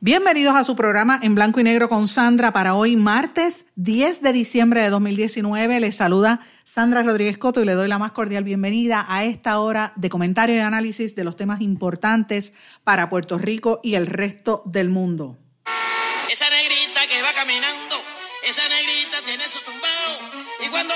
Bienvenidos a su programa en blanco y negro con Sandra para hoy martes 10 de diciembre de 2019. Les saluda Sandra Rodríguez Coto y le doy la más cordial bienvenida a esta hora de comentario y análisis de los temas importantes para Puerto Rico y el resto del mundo. Esa negrita que va caminando, esa negrita tiene su tumbao y cuando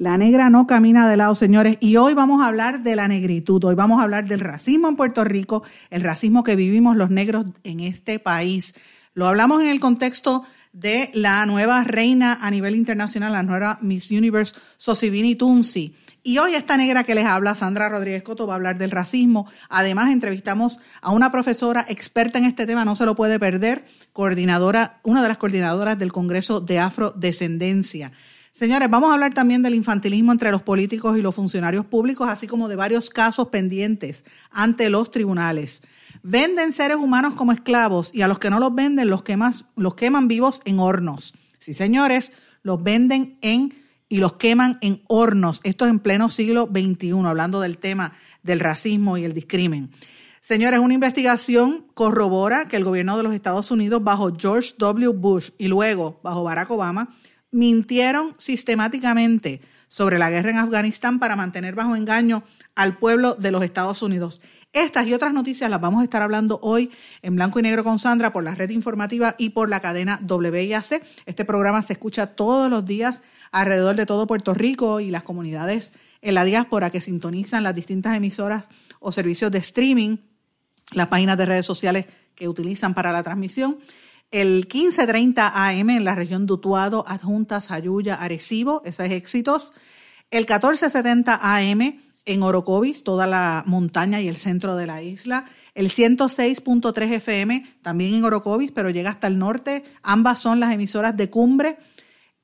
La negra no camina de lado, señores, y hoy vamos a hablar de la negritud, hoy vamos a hablar del racismo en Puerto Rico, el racismo que vivimos los negros en este país. Lo hablamos en el contexto de la nueva reina a nivel internacional, la nueva Miss Universe, Sosibini Tunsi. Y hoy esta negra que les habla, Sandra Rodríguez Coto, va a hablar del racismo. Además, entrevistamos a una profesora experta en este tema, no se lo puede perder, coordinadora, una de las coordinadoras del Congreso de Afrodescendencia. Señores, vamos a hablar también del infantilismo entre los políticos y los funcionarios públicos, así como de varios casos pendientes ante los tribunales. Venden seres humanos como esclavos y a los que no los venden los, los queman vivos en hornos. Sí, señores, los venden en y los queman en hornos. Esto es en pleno siglo XXI, hablando del tema del racismo y el discrimen. Señores, una investigación corrobora que el gobierno de los Estados Unidos bajo George W. Bush y luego bajo Barack Obama mintieron sistemáticamente sobre la guerra en Afganistán para mantener bajo engaño al pueblo de los Estados Unidos. Estas y otras noticias las vamos a estar hablando hoy en blanco y negro con Sandra por la red informativa y por la cadena WIAC. Este programa se escucha todos los días alrededor de todo Puerto Rico y las comunidades en la diáspora que sintonizan las distintas emisoras o servicios de streaming, las páginas de redes sociales que utilizan para la transmisión. El 1530 AM en la región de Utuado, Adjuntas, Ayuya, Arecibo, ese es éxitos. El 1470 AM en Orocovis, toda la montaña y el centro de la isla. El 106.3 FM también en Orocovis, pero llega hasta el norte. Ambas son las emisoras de Cumbre.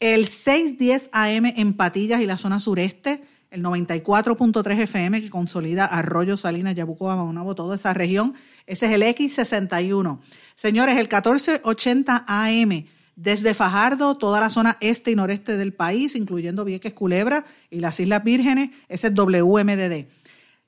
El 610 AM en Patillas y la zona sureste. El 94.3 FM que consolida Arroyo, Salinas, Yabucoa, Maunabo, toda esa región. Ese es el X61. Señores, el 1480 AM desde Fajardo, toda la zona este y noreste del país, incluyendo Vieques, Culebra y las Islas Vírgenes, ese es WMDD.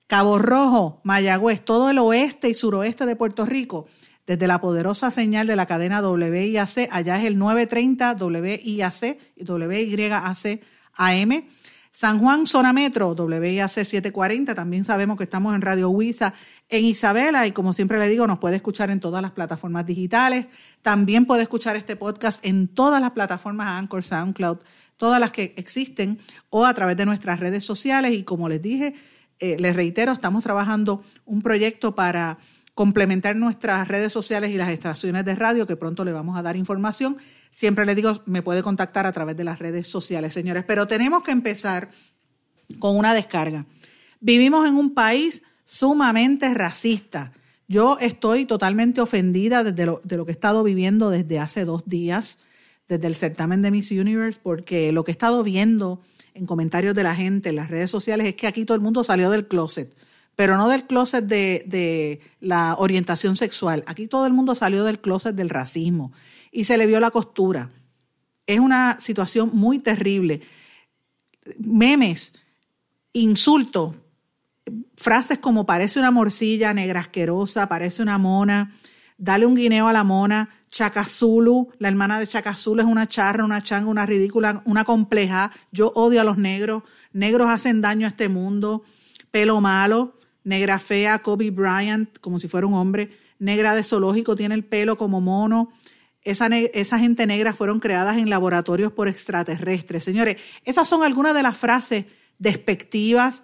Cabo Rojo, Mayagüez, todo el oeste y suroeste de Puerto Rico, desde la poderosa señal de la cadena WIAC, allá es el 930 WIAC y WYAC AM. San Juan, zona metro, WIAC 740, también sabemos que estamos en Radio Huiza en Isabela y como siempre le digo, nos puede escuchar en todas las plataformas digitales. También puede escuchar este podcast en todas las plataformas Anchor, SoundCloud, todas las que existen o a través de nuestras redes sociales. Y como les dije, eh, les reitero, estamos trabajando un proyecto para complementar nuestras redes sociales y las estaciones de radio, que pronto le vamos a dar información. Siempre les digo, me puede contactar a través de las redes sociales, señores. Pero tenemos que empezar con una descarga. Vivimos en un país sumamente racista. Yo estoy totalmente ofendida desde lo, de lo que he estado viviendo desde hace dos días, desde el certamen de Miss Universe, porque lo que he estado viendo en comentarios de la gente en las redes sociales es que aquí todo el mundo salió del closet, pero no del closet de, de la orientación sexual. Aquí todo el mundo salió del closet del racismo y se le vio la costura. Es una situación muy terrible. Memes, insultos, frases como parece una morcilla negra asquerosa, parece una mona, dale un guineo a la mona, Chacazulu, la hermana de Chacazulu es una charra, una changa, una ridícula, una compleja, yo odio a los negros, negros hacen daño a este mundo, pelo malo, negra fea, Kobe Bryant, como si fuera un hombre, negra de zoológico, tiene el pelo como mono. Esa, esa gente negra fueron creadas en laboratorios por extraterrestres. Señores, esas son algunas de las frases despectivas,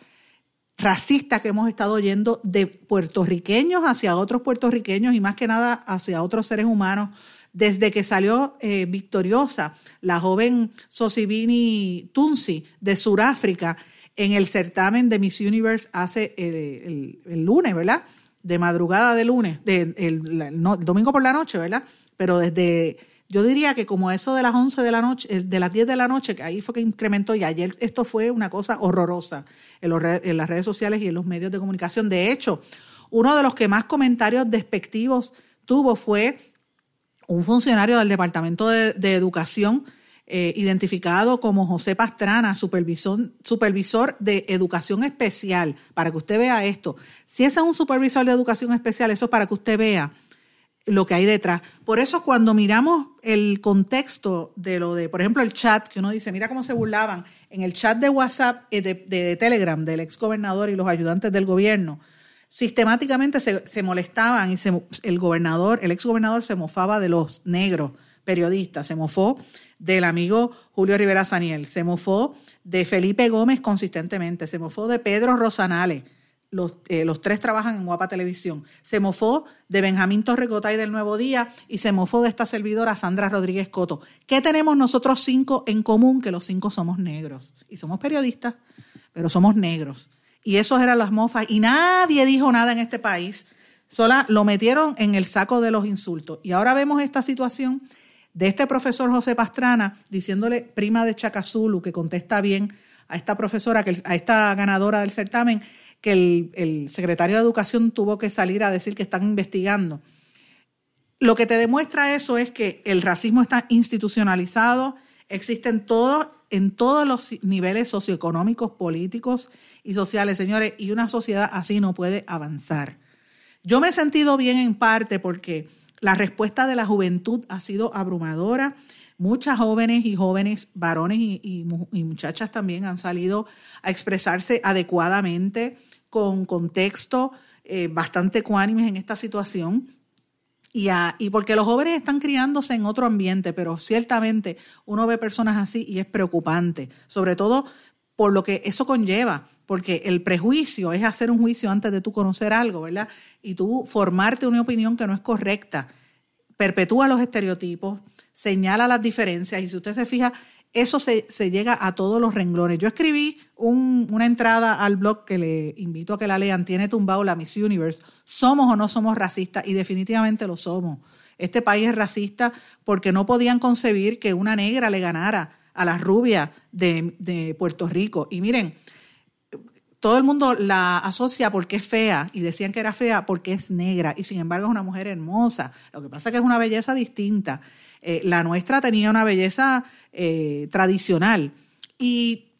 racista que hemos estado oyendo de puertorriqueños hacia otros puertorriqueños y más que nada hacia otros seres humanos. Desde que salió eh, victoriosa la joven Sosibini Tunsi de Sudáfrica en el certamen de Miss Universe hace el, lunes, ¿verdad? De madrugada de lunes, el, domingo por la noche, ¿verdad? Pero desde yo diría que como eso de las 11 de la noche, eh, de las 10 de la noche, que ahí fue que incrementó y ayer esto fue una cosa horrorosa en, en las redes sociales y en los medios de comunicación. De hecho, uno de los que más comentarios despectivos tuvo fue un funcionario del Departamento de, Educación eh, identificado como José Pastrana, supervisor, supervisor de Educación Especial, para que usted vea esto. Si ese es un supervisor de Educación Especial, eso es para que usted vea lo que hay detrás. Por eso cuando miramos el contexto de lo de, por ejemplo, el chat, que uno dice, mira cómo se burlaban en el chat de WhatsApp, eh, de, Telegram, del ex gobernador y los ayudantes del gobierno, sistemáticamente se, molestaban y el gobernador, el ex gobernador se mofaba de los negros periodistas, se mofó del amigo Julio Rivera Saniel, se mofó de Felipe Gómez consistentemente, se mofó de Pedro Rosanales, eh, los, tres trabajan en Guapa Televisión. Se mofó de Benjamín Torrecotay del Nuevo Día y se mofó de esta servidora Sandra Rodríguez Coto. ¿Qué tenemos nosotros cinco en común? Que los cinco somos negros. Y somos periodistas, pero somos negros. Y esos eran las mofas. Y nadie dijo nada en este país. Sola lo metieron en el saco de los insultos. Y ahora vemos esta situación de este profesor José Pastrana diciéndole prima de Chacazulu, que contesta bien a esta profesora, a esta ganadora del certamen, que el, secretario de Educación tuvo que salir a decir que están investigando. Lo que te demuestra eso es que el racismo está institucionalizado, existe en, en todos los niveles socioeconómicos, políticos y sociales, señores, y una sociedad así no puede avanzar. Yo me he sentido bien en parte porque la respuesta de la juventud ha sido abrumadora. Muchas jóvenes y jóvenes, varones y muchachas también han salido a expresarse adecuadamente con contexto eh, bastante ecuánimes en esta situación. Y, y, porque los jóvenes están criándose en otro ambiente, pero ciertamente uno ve personas así y es preocupante, sobre todo por lo que eso conlleva, porque el prejuicio es hacer un juicio antes de tú conocer algo, ¿verdad? Y tú formarte una opinión que no es correcta, perpetúa los estereotipos, señala las diferencias y si usted se fija, eso se, llega a todos los renglones. Yo escribí una entrada al blog que le invito a que la lean, tiene tumbado la Miss Universe. ¿Somos o no somos racistas? Y definitivamente lo somos. Este país es racista porque no podían concebir que una negra le ganara a la rubia de, de Puerto Rico. Y miren, todo el mundo la asocia porque es fea y decían que era fea porque es negra y sin embargo es una mujer hermosa. Lo que pasa es que es una belleza distinta. Eh, la nuestra tenía una belleza eh, tradicional y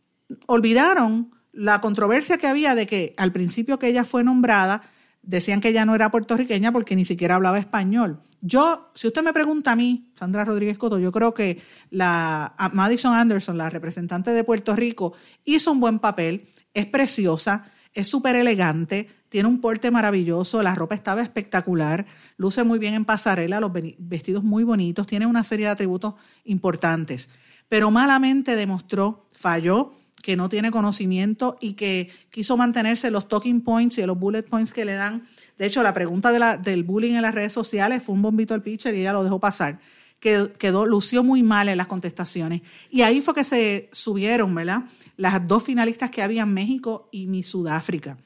olvidaron la controversia que había de que al principio que ella fue nombrada, decían que ella no era puertorriqueña porque ni siquiera hablaba español. Yo, si usted me pregunta a mí, Sandra Rodríguez Coto, yo creo que la Madison Anderson, la representante de Puerto Rico, hizo un buen papel, es preciosa, es súper elegante, tiene un porte maravilloso, la ropa estaba espectacular, luce muy bien en pasarela, los vestidos muy bonitos, tiene una serie de atributos importantes, pero malamente demostró, falló, que no tiene conocimiento y que quiso mantenerse los talking points y los bullet points que le dan. De hecho, la pregunta del bullying en las redes sociales fue un bombito al pitcher y ella lo dejó pasar. Que quedó, lució muy mal en las contestaciones. Y ahí fue que se subieron, ¿verdad? Las dos finalistas que había en México y mi Sudáfrica.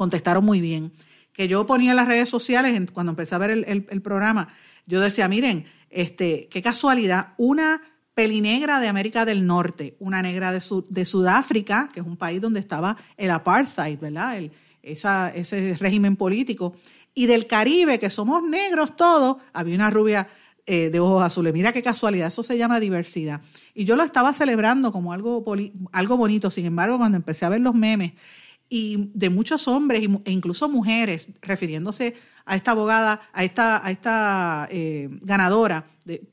Contestaron muy bien. Que yo ponía en las redes sociales, cuando empecé a ver el, programa, yo decía, miren, este, qué casualidad, una pelinegra de América del Norte, una negra de, Sudáfrica, que es un país donde estaba el apartheid, ¿verdad? El, ese régimen político. Y del Caribe, que somos negros todos, había una rubia eh, de ojos azules. Mira qué casualidad, eso se llama diversidad. Y yo lo estaba celebrando como algo, algo bonito, sin embargo, cuando empecé a ver los memes y de muchos hombres e incluso mujeres refiriéndose a esta abogada, a esta, a esta eh, ganadora,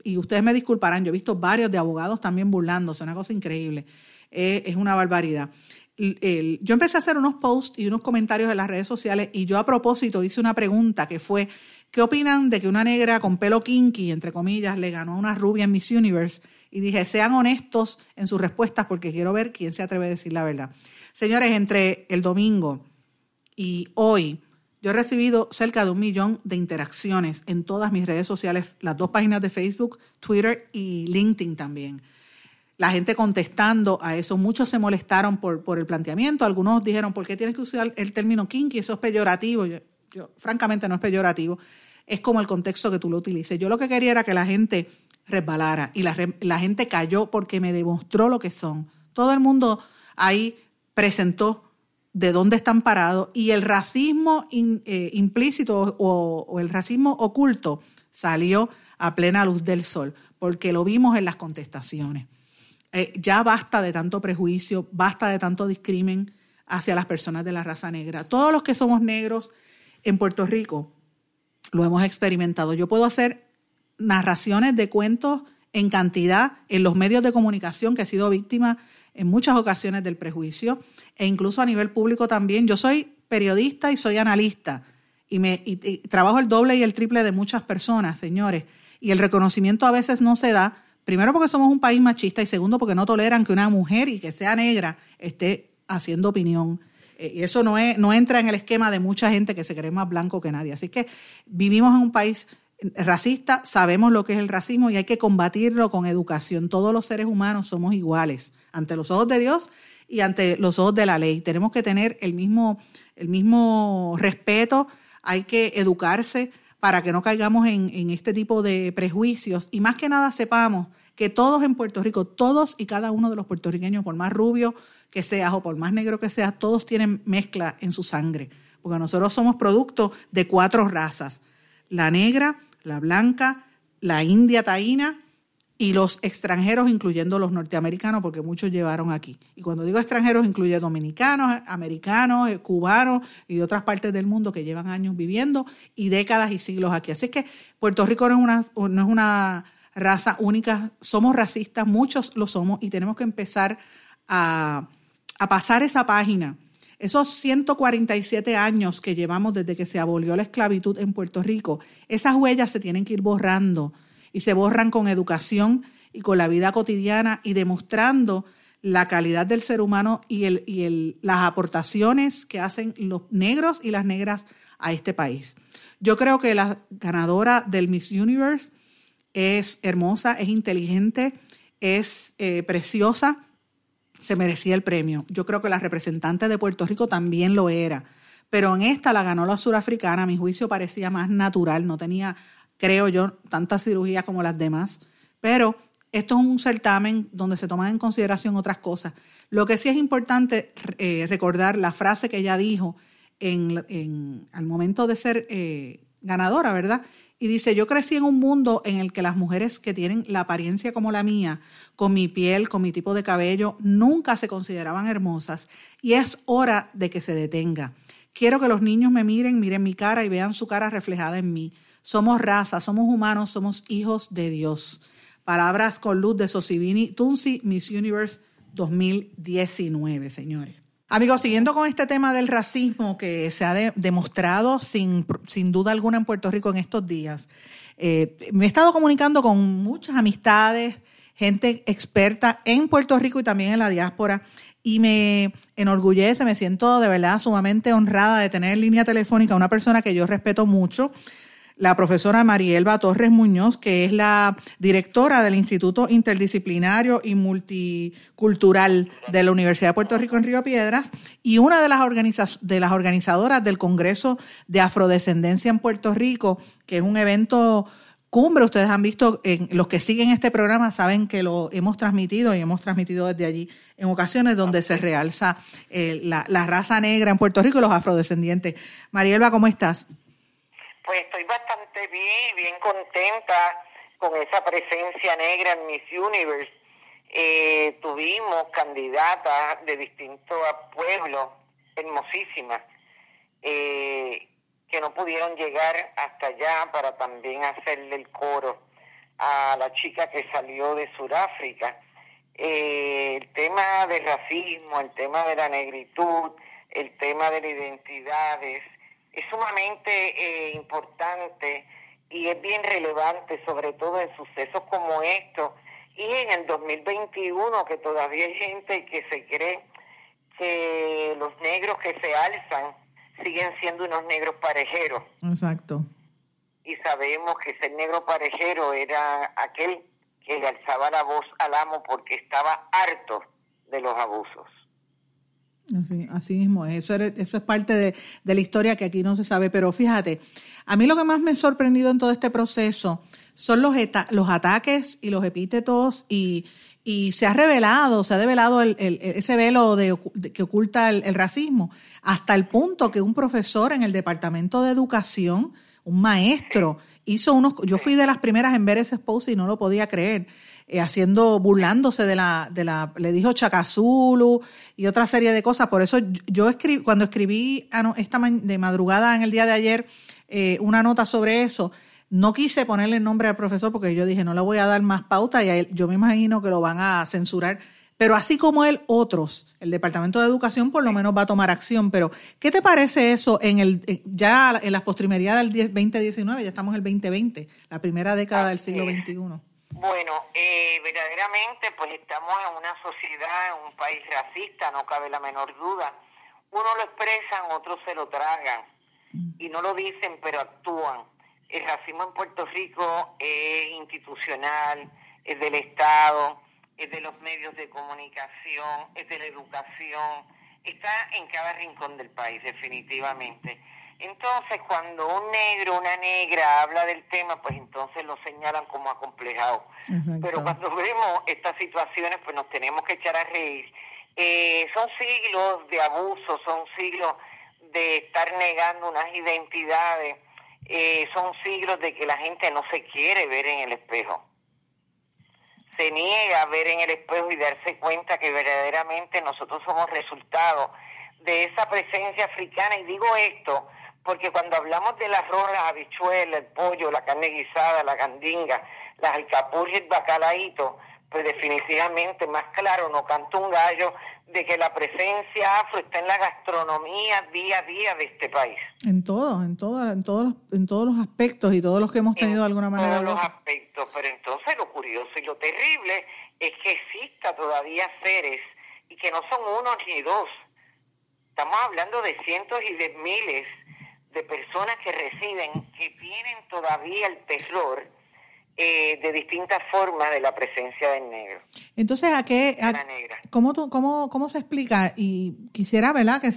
y ustedes me disculparán, yo he visto varios de abogados también burlándose, una cosa increíble, eh, es una barbaridad. yo empecé a hacer unos posts y unos comentarios en las redes sociales y yo a propósito hice una pregunta que fue, ¿Qué opinan de que una negra con pelo kinky, entre comillas, le ganó a una rubia en Miss Universe? Y dije, sean honestos en sus respuestas porque quiero ver quién se atreve a decir la verdad. Señores, entre el domingo y hoy, yo he recibido cerca de un millón de interacciones en todas mis redes sociales, las dos páginas de Facebook, Twitter y LinkedIn también. La gente contestando a eso, muchos se molestaron por, el planteamiento, algunos dijeron, ¿por qué tienes que usar el término kinky? Eso es peyorativo. Yo, francamente no es peyorativo, es como el contexto que tú lo utilices. Yo lo que quería era que la gente resbalara y la, la gente cayó porque me demostró lo que son. Todo el mundo ahí presentó de dónde están parados y el racismo eh, implícito o, el racismo oculto salió a plena luz del sol, porque lo vimos en las contestaciones. Eh, ya basta de tanto prejuicio, basta de tanto discrimen hacia las personas de la raza negra. Todos los que somos negros en Puerto Rico lo hemos experimentado. Yo puedo hacer narraciones de cuentos en cantidad en los medios de comunicación que he sido víctima en muchas ocasiones del prejuicio e incluso a nivel público también. Yo soy periodista y soy analista y, me, trabajo el doble y el triple de muchas personas, señores, y el reconocimiento a veces no se da, primero porque somos un país machista y segundo porque no toleran que una mujer y que sea negra esté haciendo opinión. Eh, y eso no, es, no entra en el esquema de mucha gente que se cree más blanco que nadie. Así que vivimos en un país racista, sabemos lo que es el racismo y hay que combatirlo con educación. Todos los seres humanos somos iguales ante los ojos de Dios y ante los ojos de la ley. Tenemos que tener el mismo, el mismo respeto, hay que educarse para que no caigamos en, en este tipo de prejuicios. Y más que nada sepamos que todos en Puerto Rico, todos y cada uno de los puertorriqueños, por más rubio que seas o por más negro que seas, todos tienen mezcla en su sangre, porque nosotros somos producto de cuatro razas, la negra, la blanca, la india taína y los extranjeros, incluyendo los norteamericanos, porque muchos llevaron aquí. Y cuando digo extranjeros, incluye dominicanos, americanos, eh, cubanos y de otras partes del mundo que llevan años viviendo y décadas y siglos aquí. Así que Puerto Rico no es una, no es una raza única, somos racistas, muchos lo somos y tenemos que empezar a, a pasar esa página esos 147 años que llevamos desde que se abolió la esclavitud en Puerto Rico, esas huellas se tienen que ir borrando y se borran con educación y con la vida cotidiana y demostrando la calidad del ser humano y, el, y el, las aportaciones que hacen los negros y las negras a este país. Yo creo que la ganadora del Miss Universe es hermosa, es inteligente, es eh, preciosa se merecía el premio. Yo creo que la representante de Puerto Rico también lo era. Pero en esta la ganó la surafricana, a mi juicio parecía más natural, no tenía, creo yo, tanta cirugía como las demás. Pero esto es un certamen donde se toman en consideración otras cosas. Lo que sí es importante eh, recordar la frase que ella dijo en, al momento de ser eh, ganadora, ¿verdad? Y dice, yo crecí en un mundo en el que las mujeres que tienen la apariencia como la mía, con mi piel, con mi tipo de cabello, nunca se consideraban hermosas y es hora de que se detenga. Quiero que los niños me miren, miren mi cara y vean su cara reflejada en mí. Somos raza, somos humanos, somos hijos de Dios. Palabras con luz de Sosibini Tunsi Miss Universe 2019, señores. Amigos, siguiendo con este tema del racismo que se ha demostrado sin, sin, duda alguna en Puerto Rico en estos días, eh, me he estado comunicando con muchas amistades, gente experta en Puerto Rico y también en la diáspora, y me enorgullece, me siento de verdad sumamente honrada de tener en línea telefónica a una persona que yo respeto mucho, la profesora Marielba Torres Muñoz, que es la directora del Instituto Interdisciplinario y Multicultural de la Universidad de Puerto Rico en Río Piedras y una de las, organizadoras del Congreso de Afrodescendencia en Puerto Rico, que es un evento cumbre. Ustedes han visto, en, los que siguen este programa saben que lo hemos transmitido y hemos transmitido desde allí en ocasiones donde se realza eh, la, la raza negra en Puerto Rico y los afrodescendientes. Marielba, ¿cómo estás? Pues estoy bastante bien, bien contenta con esa presencia negra en Miss Universe. Eh, tuvimos candidatas de distintos pueblos, hermosísimas, eh, que no pudieron llegar hasta allá para también hacerle el coro a la chica que salió de Sudáfrica. Eh, el tema del racismo, el tema de la negritud, el tema de las identidades, es sumamente eh, importante y es bien relevante, sobre todo en sucesos como estos y en el 2021 que todavía hay gente que se cree que los negros que se alzan siguen siendo unos negros parejeros. Exacto. Y sabemos que ser negro parejero era aquel que le alzaba la voz al amo porque estaba harto de los abusos. Así, mismo, eso, eso es parte de, la historia que aquí no se sabe, pero fíjate, a mí lo que más me ha sorprendido en todo este proceso son los, los ataques y los epítetos y, se ha revelado, se ha develado el, ese velo que oculta el, racismo, hasta el punto que un profesor en el Departamento de Educación, un maestro, hizo unos, yo fui de las primeras en ver ese post y no lo podía creer, eh, haciendo, burlándose de la, de la, le dijo Chacazulu y otra serie de cosas. Por eso yo escribí, cuando escribí esta de madrugada en el día de ayer eh, una nota sobre eso, no quise ponerle el nombre al profesor porque yo dije, no le voy a dar más pauta y a él, yo me imagino que lo van a censurar. Pero así como él, otros, el Departamento de Educación por lo menos va a tomar acción. Pero, ¿qué te parece eso en el ya en las postrimerías del 2019? Ya estamos en el 2020, la primera década del siglo XXI. Bueno, eh, verdaderamente pues estamos en una sociedad, en un país racista, no cabe la menor duda. Uno lo expresan, otros se lo tragan y no lo dicen, pero actúan. El racismo en Puerto Rico es institucional, es del Estado, es de los medios de comunicación, es de la educación, está en cada rincón del país, definitivamente. Entonces, cuando un negro, una negra habla del tema, pues entonces lo señalan como acomplejado. Pero cuando vemos estas situaciones, pues nos tenemos que echar a reír. Eh, son siglos de abuso, son siglos de estar negando unas identidades, eh, son siglos de que la gente no se quiere ver en el espejo. Se niega a ver en el espejo y darse cuenta que verdaderamente nosotros somos resultado de esa presencia africana. Y digo esto porque cuando hablamos del arroz, la habichuela, el pollo, la carne guisada, la gandinga, las alcapurrias, el bacalaíto, pues definitivamente más claro no canta un gallo de que la presencia afro está en la gastronomía día a día de este país. En todo, en todo, en todos, en todos los aspectos y todos los que hemos tenido de alguna manera. En todos los aspectos, pero entonces lo curioso y lo terrible es que exista todavía seres y que no son uno ni dos. Estamos hablando de cientos y de miles de personas que residen, que tienen todavía el terror eh, de distintas formas de la presencia del negro. Entonces, ¿a qué? ¿cómo, cómo, ¿Cómo se explica? Y quisiera, ¿verdad?, que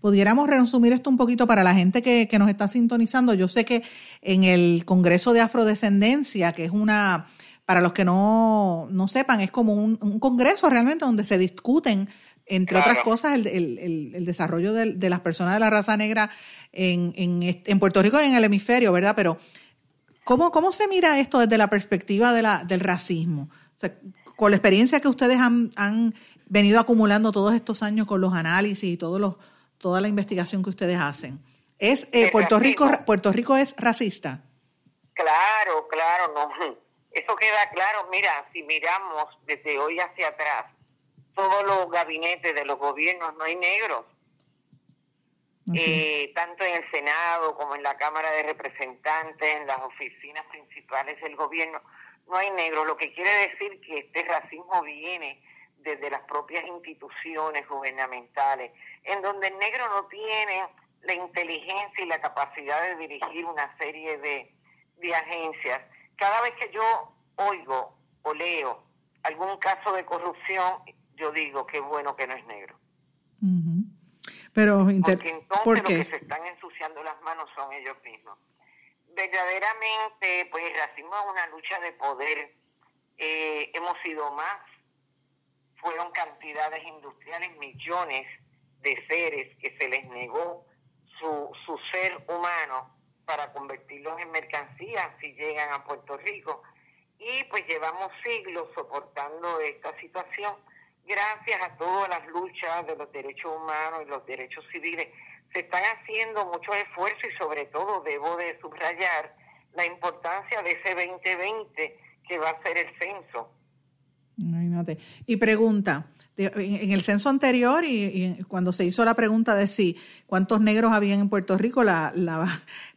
pudiéramos resumir esto un poquito para la gente que, que nos está sintonizando. Yo sé que en el Congreso de Afrodescendencia, que es una, para los que no, no sepan, es como un, un congreso realmente donde se discuten entre otras cosas, el, el, el desarrollo de, de, las personas de la raza negra en, en, en, Puerto Rico y en el hemisferio, ¿verdad? Pero, ¿cómo, cómo se mira esto desde la perspectiva de la, del racismo? O sea, con la experiencia que ustedes han, han, venido acumulando todos estos años con los análisis y todos los, toda la investigación que ustedes hacen, ¿es eh, Puerto Rico Puerto Rico es racista? Claro, claro, no. Eso queda claro. Mira, si miramos desde hoy hacia atrás, todos los gabinetes de los gobiernos no hay negros. Eh, tanto en el Senado como en la Cámara de Representantes, en las oficinas principales del gobierno, no hay negros, lo que quiere decir que este racismo viene desde las propias instituciones gubernamentales, en donde el negro no tiene la inteligencia y la capacidad de dirigir una serie de, de agencias. Cada vez que yo oigo o leo algún caso de corrupción, yo digo que bueno que no es negro. Pero Porque entonces los que se están ensuciando las manos son ellos mismos. Verdaderamente, pues el racismo es una lucha de poder. Eh, hemos sido más. Fueron cantidades industriales, millones de seres que se les negó su, su ser humano para convertirlos en mercancías si llegan a Puerto Rico. Y pues llevamos siglos soportando esta situación gracias a todas las luchas de los derechos humanos y los derechos civiles, se están haciendo muchos esfuerzos y sobre todo debo de subrayar la importancia de ese 2020 que va a ser el censo. Imagínate. Y pregunta, en el censo anterior y, cuando se hizo la pregunta de si cuántos negros habían en Puerto Rico, la, la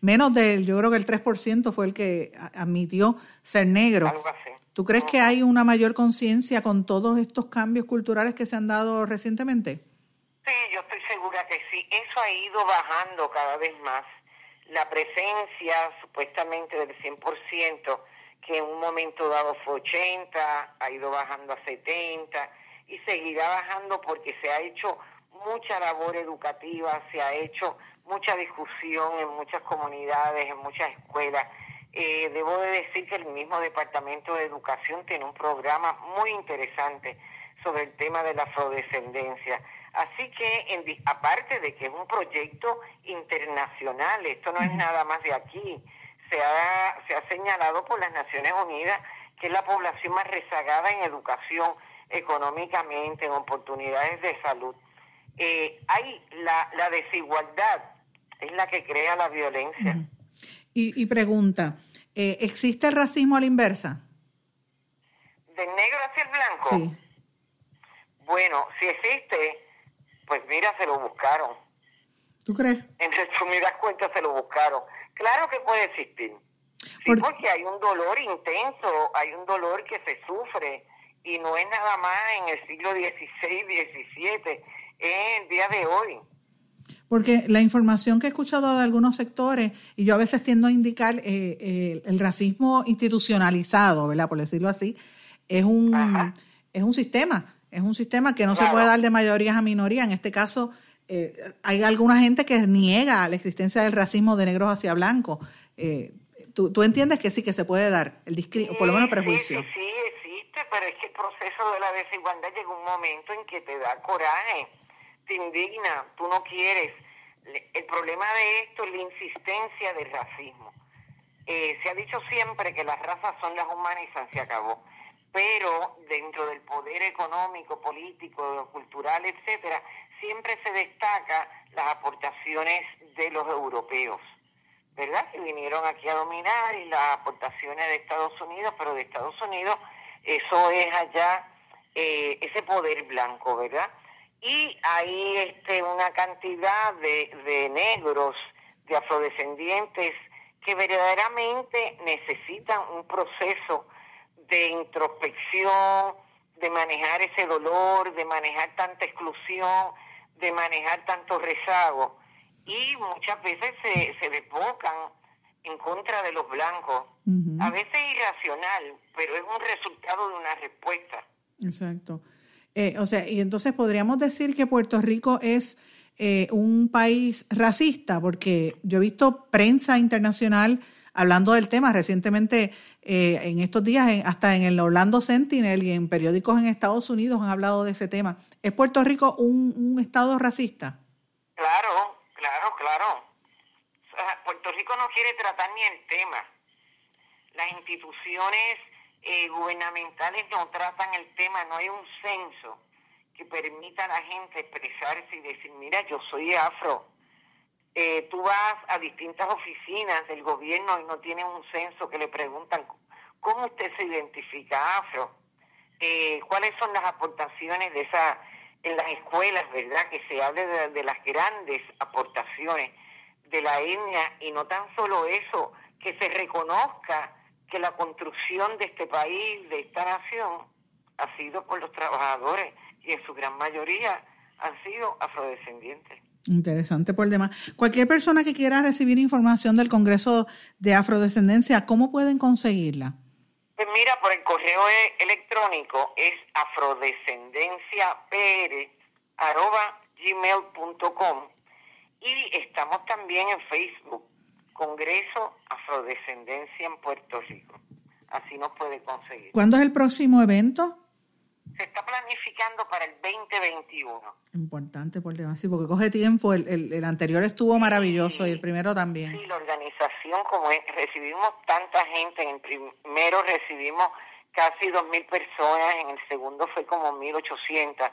menos del, yo creo que el 3% fue el que admitió ser negro. Algo así. ¿Tú crees que hay una mayor conciencia con todos estos cambios culturales que se han dado recientemente? Sí, yo estoy segura que sí. Eso ha ido bajando cada vez más. La presencia supuestamente del 100%, que en un momento dado fue 80, ha ido bajando a 70 y seguirá bajando porque se ha hecho mucha labor educativa, se ha hecho mucha discusión en muchas comunidades, en muchas escuelas. Eh, debo de decir que el mismo Departamento de Educación tiene un programa muy interesante sobre el tema de la afrodescendencia. Así que, en, aparte de que es un proyecto internacional, esto no es nada más de aquí, se ha, se ha señalado por las Naciones Unidas que es la población más rezagada en educación, económicamente, en oportunidades de salud. Eh, hay la, la desigualdad, es la que crea la violencia. Y, y, pregunta, eh, ¿existe el racismo a la inversa? ¿Del negro hacia el blanco? Sí. Bueno, si existe, pues mira, se lo buscaron. ¿Tú crees? En resumidas cuentas se lo buscaron. Claro que puede existir. Sí, Por- porque hay un dolor intenso, hay un dolor que se sufre y no es nada más en el siglo XVI, XVII, es el día de hoy. Porque la información que he escuchado de algunos sectores, y yo a veces tiendo a indicar eh, eh, el racismo institucionalizado, ¿verdad? Por decirlo así, es un, Ajá. es un sistema, es un sistema que no se puede dar de mayorías a minorías. En este caso, eh, hay alguna gente que niega la existencia del racismo de negros hacia blancos. Eh, ¿tú, tú entiendes que sí, que se puede dar, el discri- por lo menos Sí, prejuicio. Sí, sí, sí, existe, pero es que el proceso de la desigualdad llega un momento en que te da coraje, te indigna, tú no quieres. El problema de esto es la insistencia del racismo. Eh, se ha dicho siempre que las razas son las humanizan, se acabó. Pero dentro del poder económico, político, cultural, etcétera, siempre se destaca las aportaciones de los europeos. ¿verdad? Que vinieron aquí a dominar y las aportaciones de Estados Unidos, pero de Estados Unidos eso es allá eh, ese poder blanco, ¿verdad? Y hay este, una cantidad de, de negros, de afrodescendientes, que verdaderamente necesitan un proceso de introspección, de manejar ese dolor, de manejar tanta exclusión, de manejar tanto rezago. Y muchas veces se, se desbocan en contra de los blancos. A veces irracional, pero es un resultado de una respuesta. Exacto. Eh, o sea, y entonces podríamos decir que Puerto Rico es eh, un país racista, porque yo he visto prensa internacional hablando del tema recientemente, eh, en estos días, en- hasta en el Orlando Sentinel y en periódicos en Estados Unidos han hablado de ese tema. ¿Es Puerto Rico un, estado racista? Claro, claro, claro. Puerto Rico no quiere tratar ni el tema. Las instituciones eh, gubernamentales no tratan el tema, no hay un censo que permita a la gente expresarse y decir, mira, yo soy afro. Eh, tú vas a distintas oficinas del gobierno y no tienen un censo que le preguntan, ¿cómo usted se identifica afro? Eh, ¿Cuáles son las aportaciones de esa en las escuelas, verdad? Que se hable de, de las grandes aportaciones de la etnia y no tan solo eso, que se reconozca que la construcción de este país, de esta nación, ha sido por los trabajadores y en su gran mayoría han sido afrodescendientes. Interesante por demás. Cualquier persona que quiera recibir información del Congreso de Afrodescendencia, ¿cómo pueden conseguirla? Pues mira, por el correo e- electrónico es afrodescendenciapr@gmail.com y estamos también en Facebook, Congreso Afrodescendencia en Puerto Rico. Así nos puede conseguir. ¿Cuándo es el próximo evento? Se está planificando para el 2021. Importante por demás, sí, porque coge tiempo. El, el- el anterior estuvo maravilloso y el primero también. Sí, la organización, como es, recibimos tanta gente, en el primero recibimos casi 2.000 personas, en el segundo fue como 1.800.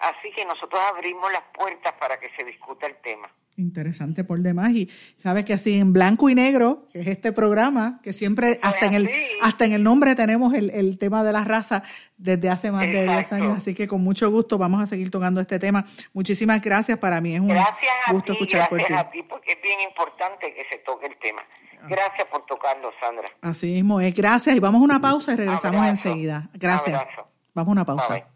Así que nosotros abrimos las puertas para que se discuta el tema. Interesante por demás. Y sabes que así en blanco y negro, que es este programa, que siempre hasta en el, hasta en el nombre tenemos el, el tema de la raza desde hace más de 10 Exacto. años. Así que con mucho gusto vamos a seguir tocando este tema. Muchísimas gracias. Para mí es un Gracias gusto ti, escuchar por ti. gracias a ti, porque es bien importante que se toque el tema. Gracias por tocarlo, Sandra. Así mismo es. Gracias. Y vamos a una pausa y regresamos Abrazo. enseguida. Gracias. Abrazo. Vamos a una pausa. Bye.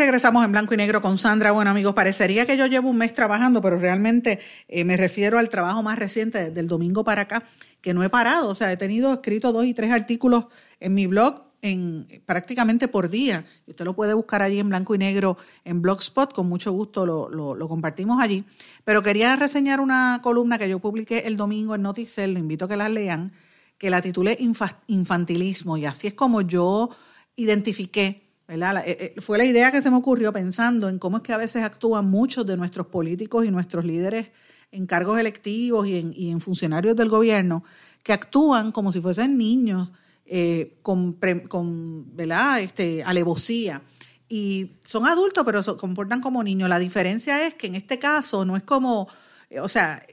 Regresamos en blanco y negro con Sandra. Bueno, amigos, parecería que yo llevo un mes trabajando, pero realmente eh, me refiero al trabajo más reciente del domingo para acá, que no he parado. O sea, he tenido escrito dos y tres artículos en mi blog en prácticamente por día. Usted lo puede buscar allí en blanco y negro en Blogspot, con mucho gusto lo, lo, compartimos allí. Pero quería reseñar una columna que yo publiqué el domingo en Noticel, lo invito a que la lean, que la titulé Infantilismo, y así es como yo identifiqué eh, eh, fue la idea que se me ocurrió pensando en cómo es que a veces actúan muchos de nuestros políticos y nuestros líderes en cargos electivos y en, funcionarios del gobierno, que actúan como si fuesen niños, eh, con, con ¿verdad? Este, alevosía. Y son adultos, pero se comportan como niños. La diferencia es que en este caso no es como, o sea,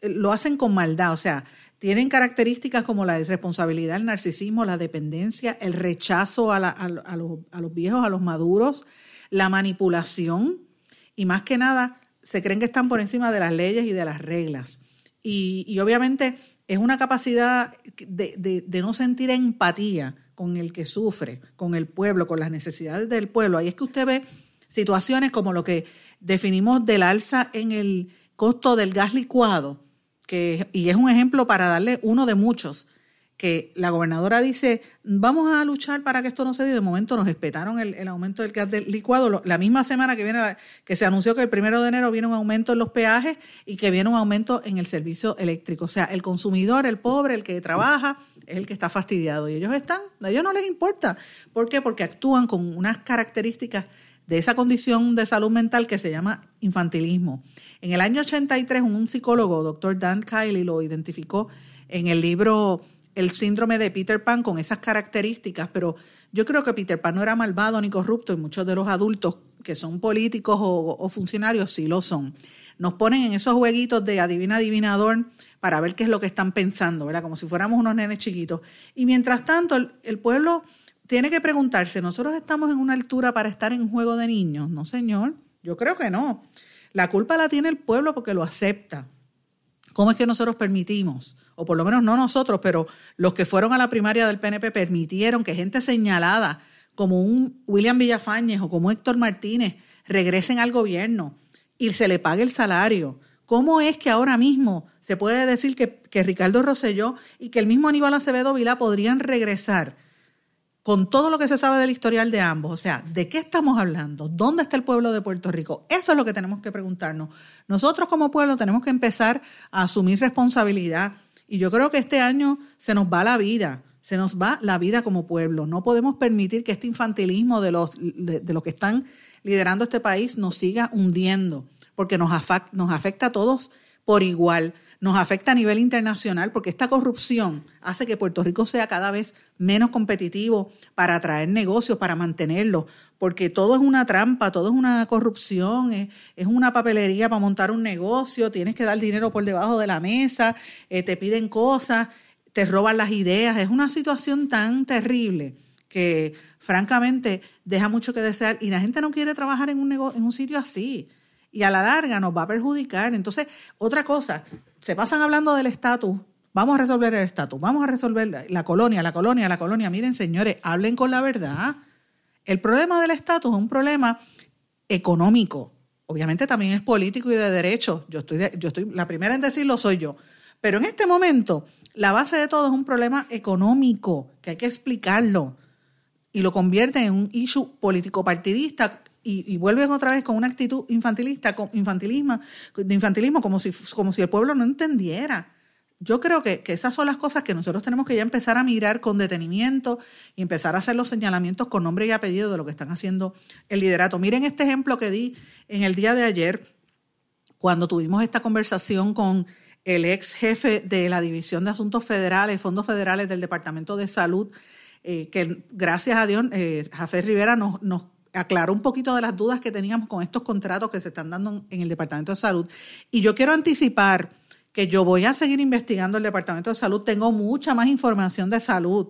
lo hacen con maldad. O sea, tienen características como la irresponsabilidad, el narcisismo, la dependencia, el rechazo a, los, viejos, a los maduros, la manipulación y más que nada se creen que están por encima de las leyes y de las reglas. Y, obviamente es una capacidad de, de, no sentir empatía con el que sufre, con el pueblo, con las necesidades del pueblo. Ahí es que usted ve situaciones como lo que definimos del alza en el costo del gas licuado y es un ejemplo para darle uno de muchos, que la gobernadora dice, vamos a luchar para que esto no se dé. De momento nos espetaron el, aumento del gas del licuado. La misma semana que viene, que se anunció que el primero de enero viene un aumento en los peajes y que viene un aumento en el servicio eléctrico. O sea, el consumidor, el pobre, el que trabaja, es el que está fastidiado. Y ellos están, a ellos no les importa. ¿Por qué? Porque actúan con unas características de esa condición de salud mental que se llama infantilismo. En el año 83, un psicólogo, doctor Dan Kiley, lo identificó en el libro El síndrome de Peter Pan con esas características, pero yo creo que Peter Pan no era malvado ni corrupto y muchos de los adultos que son políticos o, funcionarios sí lo son. Nos ponen en esos jueguitos de adivina adivinador para ver qué es lo que están pensando, ¿verdad? Como si fuéramos unos nenes chiquitos. Y mientras tanto, el pueblo tiene que preguntarse, ¿nosotros estamos en una altura para estar en juego de niños? No, señor, yo creo que no. La culpa la tiene el pueblo porque lo acepta. ¿Cómo es que nosotros permitimos, o por lo menos no nosotros, pero los que fueron a la primaria del PNP permitieron que gente señalada como un William Villafañez o como Héctor Martínez regresen al gobierno y se le pague el salario? ¿Cómo es que ahora mismo se puede decir que, Ricardo Rosselló y que el mismo Aníbal Acevedo Vilá podrían regresar? Con todo lo que se sabe del historial de ambos, o sea, ¿de qué estamos hablando? ¿Dónde está el pueblo de Puerto Rico? Eso es lo que tenemos que preguntarnos. Nosotros como pueblo tenemos que empezar a asumir responsabilidad y yo creo que este año se nos va la vida, se nos va la vida como pueblo. No podemos permitir que este infantilismo de los, de, los que están liderando este país nos siga hundiendo, porque nos, nos afecta a todos por igual nos afecta a nivel internacional porque esta corrupción hace que Puerto Rico sea cada vez menos competitivo para atraer negocios, para mantenerlo, porque todo es una trampa, todo es una corrupción, es, una papelería para montar un negocio, tienes que dar dinero por debajo de la mesa, eh, te piden cosas, te roban las ideas, es una situación tan terrible que francamente deja mucho que desear y la gente no quiere trabajar en un, en un sitio así y a la larga nos va a perjudicar. Entonces, otra cosa, se pasan hablando del estatus. Vamos a resolver el estatus, vamos a resolver la, colonia, la colonia, la colonia. Miren, señores, hablen con la verdad. El problema del estatus es un problema económico. Obviamente también es político y de derecho. Yo estoy, yo estoy, la primera en decirlo soy yo. Pero en este momento, la base de todo es un problema económico que hay que explicarlo y lo convierten en un issue político partidista y, vuelven otra vez con una actitud infantilista, con infantilismo, de infantilismo, como si, como si el pueblo no entendiera. Yo creo que, esas son las cosas que nosotros tenemos que ya empezar a mirar con detenimiento y empezar a hacer los señalamientos con nombre y apellido de lo que están haciendo el liderato. Miren este ejemplo que di en el día de ayer, cuando tuvimos esta conversación con el ex jefe de la División de Asuntos Federales, Fondos Federales del Departamento de Salud, eh, que gracias a Dios, eh, Jafé Rivera nos, nos aclaró un poquito de las dudas que teníamos con estos contratos que se están dando en el Departamento de Salud. Y yo quiero anticipar que yo voy a seguir investigando el Departamento de Salud. Tengo mucha más información de salud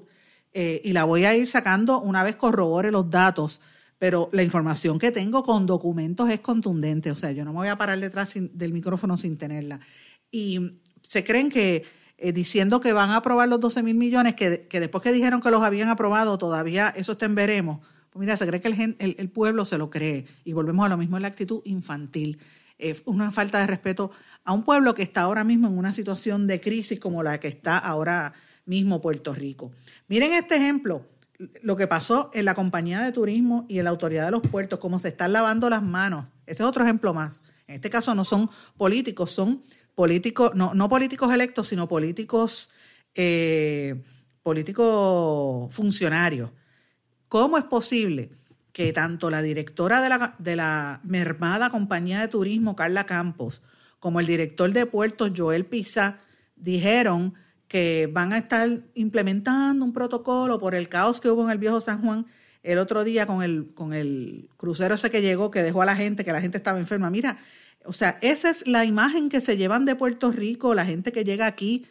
eh, y la voy a ir sacando una vez corrobore los datos. Pero la información que tengo con documentos es contundente. O sea, yo no me voy a parar detrás del micrófono sin tenerla. Y se creen que eh, diciendo que van a aprobar los 12 mil millones, que, después que dijeron que los habían aprobado, todavía eso está veremos. Pues mira, se cree que el, el, pueblo se lo cree. Y volvemos a lo mismo la actitud infantil. Es una falta de respeto a un pueblo que está ahora mismo en una situación de crisis como la que está ahora mismo Puerto Rico. Miren este ejemplo, lo que pasó en la compañía de turismo y en la autoridad de los puertos, cómo se están lavando las manos. Ese es otro ejemplo más. En este caso no son políticos, son políticos, no, no políticos electos, sino políticos, eh, políticos funcionarios. ¿Cómo es posible que tanto la directora de la, de la mermada compañía de turismo, Carla Campos, como el director de puertos, Joel Pisa, dijeron que van a estar implementando un protocolo por el caos que hubo en el viejo San Juan el otro día con el, con el crucero ese que llegó, que dejó a la gente, que la gente estaba enferma. Mira, o sea, esa es la imagen que se llevan de Puerto Rico, la gente que llega aquí.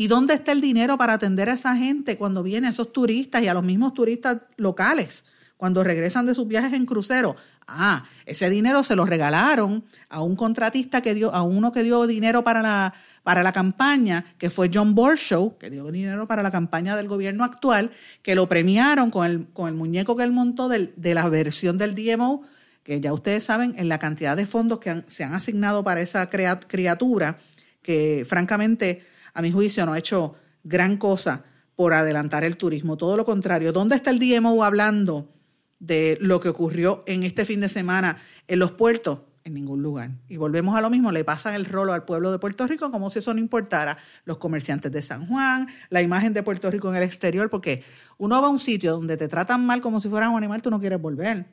¿Y dónde está el dinero para atender a esa gente cuando vienen esos turistas y a los mismos turistas locales, cuando regresan de sus viajes en crucero? Ah, ese dinero se lo regalaron a un contratista que dio, a uno que dio dinero para la, para la campaña, que fue John Borshow, que dio dinero para la campaña del gobierno actual, que lo premiaron con el, con el muñeco que él montó de la versión del DMO que ya ustedes saben en la cantidad de fondos que se han asignado para esa criatura, que francamente, a mi juicio, no ha hecho gran cosa por adelantar el turismo. Todo lo contrario, ¿dónde está el DMO hablando de lo que ocurrió en este fin de semana en los puertos? En ningún lugar. Y volvemos a lo mismo, le pasan el rolo al pueblo de Puerto Rico como si eso no importara. Los comerciantes de San Juan, la imagen de Puerto Rico en el exterior, porque uno va a un sitio donde te tratan mal como si fueras un animal, tú no quieres volver.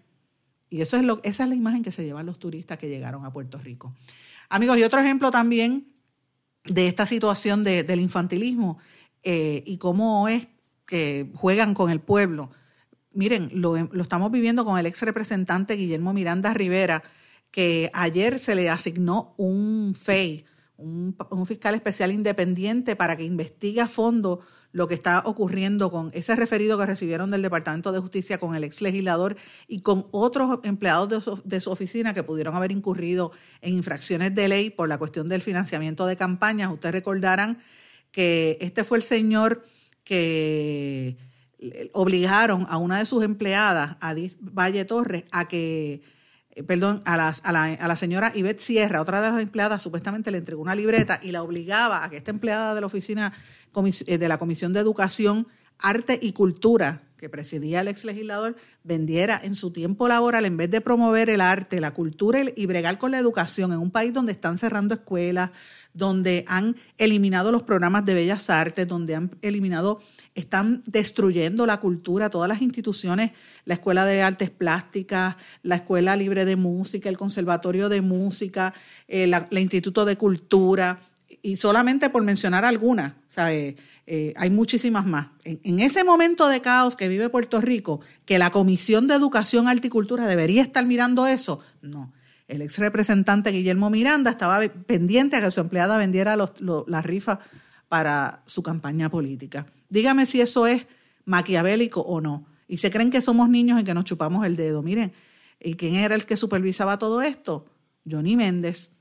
Y eso es lo, esa es la imagen que se llevan los turistas que llegaron a Puerto Rico. Amigos, y otro ejemplo también de esta situación del infantilismo eh, y cómo es que juegan con el pueblo. Miren, lo, lo estamos viviendo con el ex representante Guillermo Miranda Rivera, que ayer se le asignó un FEI, un, un fiscal especial independiente para que investigue a fondo lo que está ocurriendo con ese referido que recibieron del Departamento de Justicia con el ex legislador y con otros empleados de su, oficina que pudieron haber incurrido en infracciones de ley por la cuestión del financiamiento de campañas. Ustedes recordarán que este fue el señor que obligaron a una de sus empleadas, a Valle Torres, a que eh, perdón, a la, a, la, a la, señora Ivette Sierra, otra de las empleadas, supuestamente le entregó una libreta y la obligaba a que esta empleada de la oficina de la Comisión de Educación, Arte y Cultura, que presidía el ex legislador, vendiera en su tiempo laboral, en vez de promover el arte, la cultura y bregar con la educación en un país donde están cerrando escuelas, donde han eliminado los programas de bellas artes, donde han eliminado, están destruyendo la cultura, todas las instituciones, la Escuela de Artes Plásticas, la Escuela Libre de Música, el Conservatorio de Música, el eh, Instituto de Cultura, y solamente por mencionar algunas, eh, hay muchísimas más. En, ese momento de caos que vive Puerto Rico, que la Comisión de Educación, Arte y Cultura debería estar mirando eso, no. El ex representante Guillermo Miranda estaba pendiente a que su empleada vendiera los, la rifa para su campaña política. Dígame si eso es maquiavélico o no. Y se creen que somos niños y que nos chupamos el dedo. Miren, ¿y quién era el que supervisaba todo esto? Johnny Méndez.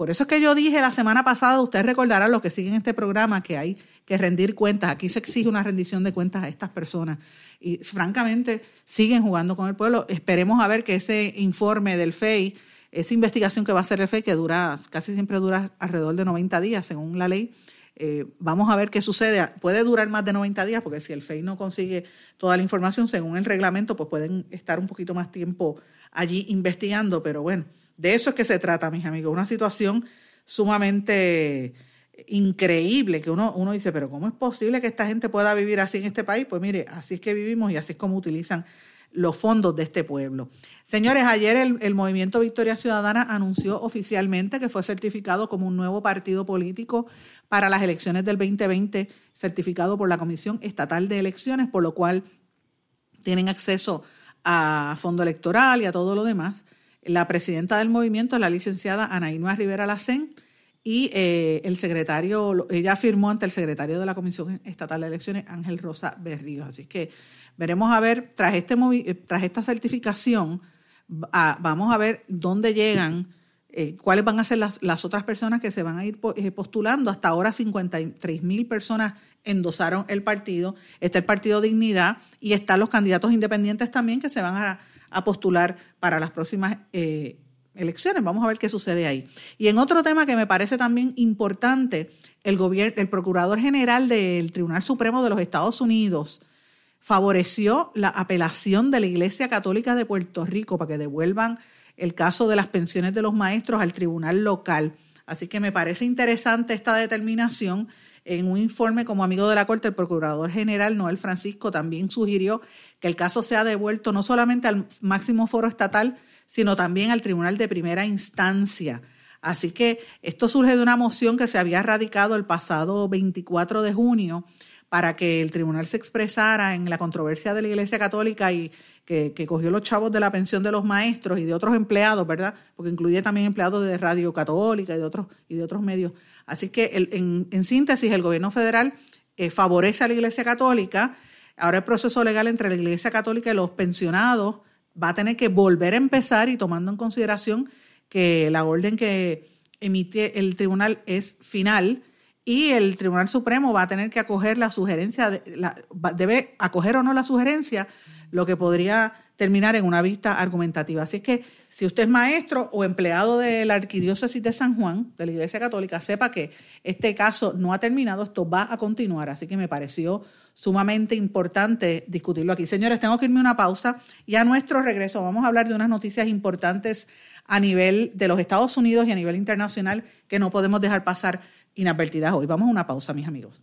Por eso es que yo dije la semana pasada, ustedes recordarán los que siguen este programa, que hay que rendir cuentas. Aquí se exige una rendición de cuentas a estas personas. Y francamente siguen jugando con el pueblo. Esperemos a ver que ese informe del FEI, esa investigación que va a hacer el FEI, que dura, casi siempre dura alrededor de 90 días, según la ley, eh, vamos a ver qué sucede. Puede durar más de 90 días, porque si el FEI no consigue toda la información según el reglamento, pues pueden estar un poquito más tiempo allí investigando, pero bueno de eso es que se trata, mis amigos. Una situación sumamente increíble que uno, uno dice, pero ¿cómo es posible que esta gente pueda vivir así en este país? Pues mire, así es que vivimos y así es como utilizan los fondos de este pueblo. Señores, ayer el, el, Movimiento Victoria Ciudadana anunció oficialmente que fue certificado como un nuevo partido político para las elecciones del 2020, certificado por la Comisión Estatal de Elecciones, por lo cual tienen acceso a fondo electoral y a todo lo demás. La presidenta del movimiento la licenciada Anaíma Rivera Lacén y eh, el secretario, ella firmó ante el secretario de la Comisión Estatal de Elecciones, Ángel Rosa Berríos. Así que veremos a ver, tras, este eh, tras esta certificación, vamos a ver dónde llegan, eh, cuáles van a ser las, las, otras personas que se van a ir postulando. Hasta ahora 53 mil personas endosaron el partido, está el Partido Dignidad y están los candidatos independientes también que se van a, postular para las próximas eh, elecciones. Vamos a ver qué sucede ahí. Y en otro tema que me parece también importante, el, gobierno, el Procurador General del Tribunal Supremo de los Estados Unidos favoreció la apelación de la Iglesia Católica de Puerto Rico para que devuelvan el caso de las pensiones de los maestros al tribunal local. Así que me parece interesante esta determinación en un informe como amigo de la Corte, el Procurador General Noel Francisco también sugirió que el caso sea devuelto no solamente al máximo foro estatal, sino también al Tribunal de Primera Instancia. Así que esto surge de una moción que se había radicado el pasado 24 de junio para que el tribunal se expresara en la controversia de la Iglesia Católica y que, cogió los chavos de la pensión de los maestros y de otros empleados, ¿verdad? Porque incluye también empleados de Radio Católica y de otros, y de otros medios Así que en, síntesis, el gobierno federal eh, favorece a la Iglesia Católica. Ahora el proceso legal entre la Iglesia Católica y los pensionados va a tener que volver a empezar y tomando en consideración que la orden que emite el tribunal es final y el Tribunal Supremo va a tener que acoger la sugerencia, debe acoger o no la sugerencia, lo que podría terminar en una vista argumentativa. Así es que si usted es maestro o empleado de la Arquidiócesis de San Juan, de la Iglesia Católica, sepa que este caso no ha terminado, esto va a continuar. Así que me pareció sumamente importante discutirlo aquí. Señores, tengo que irme una pausa y a nuestro regreso vamos a hablar de unas noticias importantes a nivel de los Estados Unidos y a nivel internacional que no podemos dejar pasar inadvertidas hoy. Vamos a una pausa, mis amigos.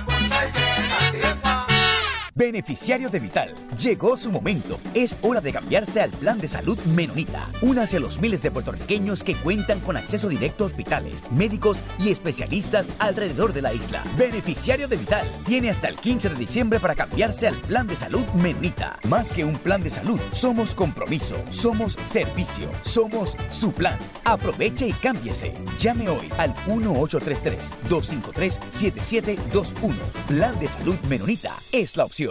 Beneficiario de Vital, llegó su momento. Es hora de cambiarse al plan de salud Menonita. Únase a los miles de puertorriqueños que cuentan con acceso directo a hospitales, médicos y especialistas alrededor de la isla. Beneficiario de Vital tiene hasta el 15 de diciembre para cambiarse al plan de salud Menonita. Más que un plan de salud, somos compromiso, somos servicio, somos su plan. Aproveche y cámbiese. Llame hoy al 1833-253-7721. Plan de salud Menonita es la opción.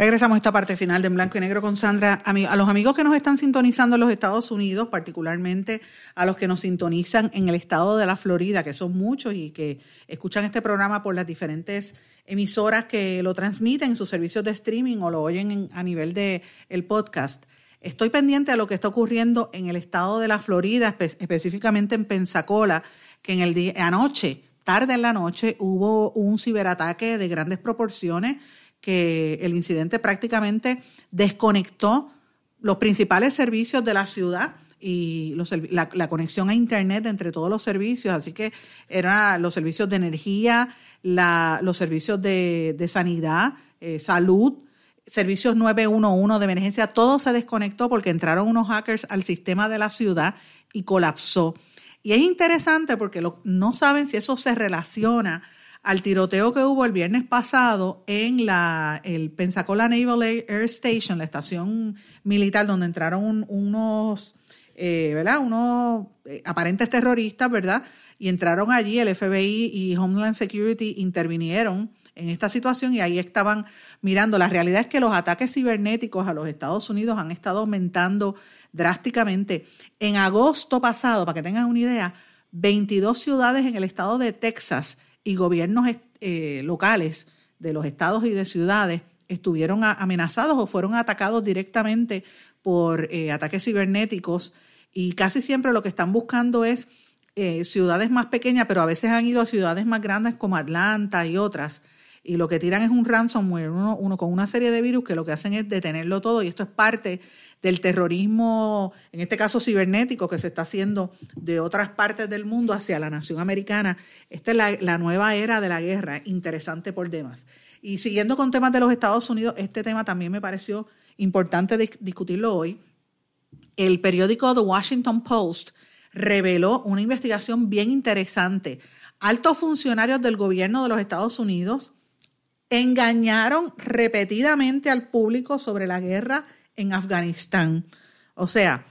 Regresamos a esta parte final de En Blanco y Negro con Sandra. A, los amigos que nos están sintonizando en los Estados Unidos, particularmente a los que nos sintonizan en el estado de la Florida, que son muchos y que escuchan este programa por las diferentes emisoras que lo transmiten en sus servicios de streaming o lo oyen a nivel de el podcast. Estoy pendiente a lo que está ocurriendo en el estado de la Florida, específicamente en Pensacola, que en el día anoche, tarde en la noche, hubo un ciberataque de grandes proporciones que el incidente prácticamente desconectó los principales servicios de la ciudad y la, conexión a Internet entre todos los servicios. Así que eran los servicios de energía, los servicios de, sanidad, eh, salud, servicios 911 de emergencia, todo se desconectó porque entraron unos hackers al sistema de la ciudad y colapsó. Y es interesante porque no saben si eso se relaciona al tiroteo que hubo el viernes pasado en la, el Pensacola Naval Air Station, la estación militar donde entraron unos, eh, ¿verdad? Unos eh, aparentes terroristas, ¿verdad? Y entraron allí, el FBI y Homeland Security intervinieron en esta situación y ahí estaban mirando. La realidad es que los ataques cibernéticos a los Estados Unidos han estado aumentando drásticamente. En agosto pasado, para que tengan una idea, 22 ciudades en el estado de Texas y gobiernos eh, locales de los estados y de ciudades estuvieron amenazados o fueron atacados directamente por eh, ataques cibernéticos. Y casi siempre lo que están buscando es eh, ciudades más pequeñas, pero a veces han ido a ciudades más grandes como Atlanta y otras, y lo que tiran es un ransomware, uno, uno con una serie de virus que lo que hacen es detenerlo todo, y esto es parte del terrorismo, en este caso cibernético, que se está haciendo de otras partes del mundo hacia la nación americana. Esta es la, nueva era de la guerra, interesante por demás. Y siguiendo con temas de los Estados Unidos, este tema también me pareció importante discutirlo hoy. El periódico The Washington Post reveló una investigación bien interesante. Altos funcionarios del gobierno de los Estados Unidos engañaron repetidamente al público sobre la guerra en Afganistán. O sea,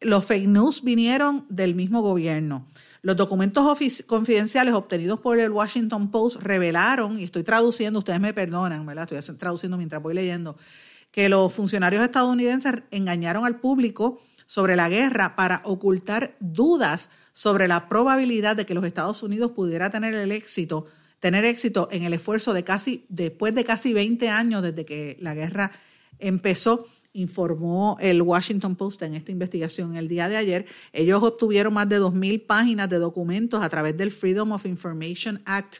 los fake news vinieron del mismo gobierno. Los documentos confidenciales obtenidos por el Washington Post revelaron, y estoy traduciendo, ustedes me perdonan, ¿verdad? Estoy traduciendo mientras voy leyendo, que los funcionarios estadounidenses engañaron al público sobre la guerra para ocultar dudas sobre la probabilidad de que los Estados Unidos pudiera tener el éxito, tener éxito en el esfuerzo de casi, después de casi 20 años desde que la guerra empezó informó el Washington Post en esta investigación el día de ayer. Ellos obtuvieron más de 2.000 páginas de documentos a través del Freedom of Information Act